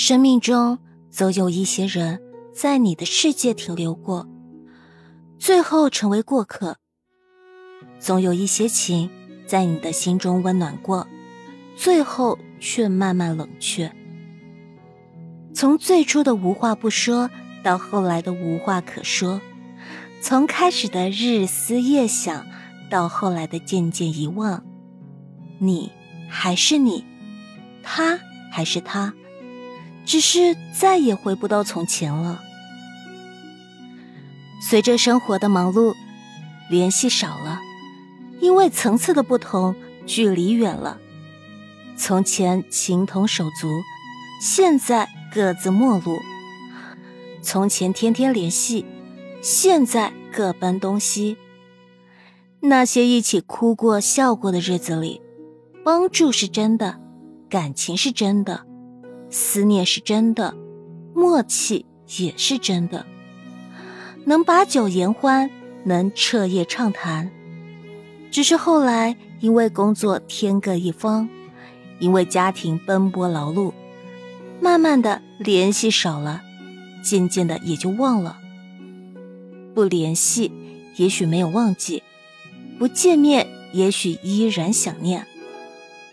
生命中总有一些人在你的世界停留过，最后成为过客；总有一些情在你的心中温暖过，最后却慢慢冷却。从最初的无话不说，到后来的无话可说；从开始的日思夜想，到后来的渐渐遗忘。你还是你，他还是他。只是再也回不到从前了。随着生活的忙碌，联系少了，因为层次的不同，距离远了。从前情同手足，现在各自陌路。从前天天联系，现在各奔东西。那些一起哭过、笑过的日子里，帮助是真的，感情是真的。思念是真的，默契也是真的。能把酒言欢，能彻夜畅谈。只是后来因为工作天各一方，因为家庭奔波劳碌，慢慢的联系少了，渐渐的也就忘了。不联系，也许没有忘记；不见面，也许依然想念。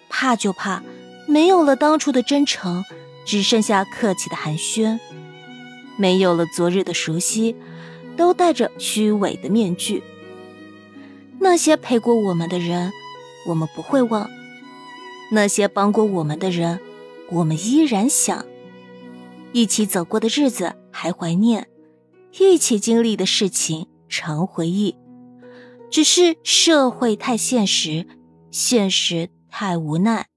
怕就怕没有了当初的真诚。只剩下客气的寒暄，没有了昨日的熟悉，都戴着虚伪的面具。那些陪过我们的人，我们不会忘；那些帮过我们的人，我们依然想。一起走过的日子还怀念，一起经历的事情常回忆。只是社会太现实，现实太无奈，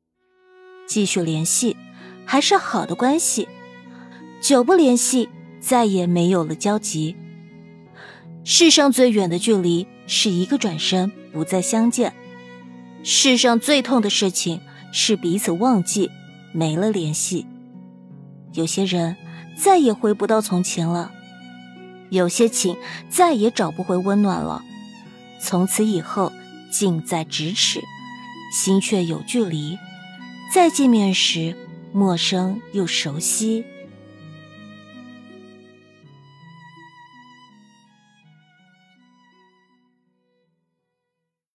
继续联系。还是好的关系，久不联系，再也没有了交集。世上最远的距离是一个转身，不再相见；世上最痛的事情是彼此忘记，没了联系。有些人再也回不到从前了，有些情再也找不回温暖了。从此以后，近在咫尺，心却有距离。再见面时。陌生又熟悉。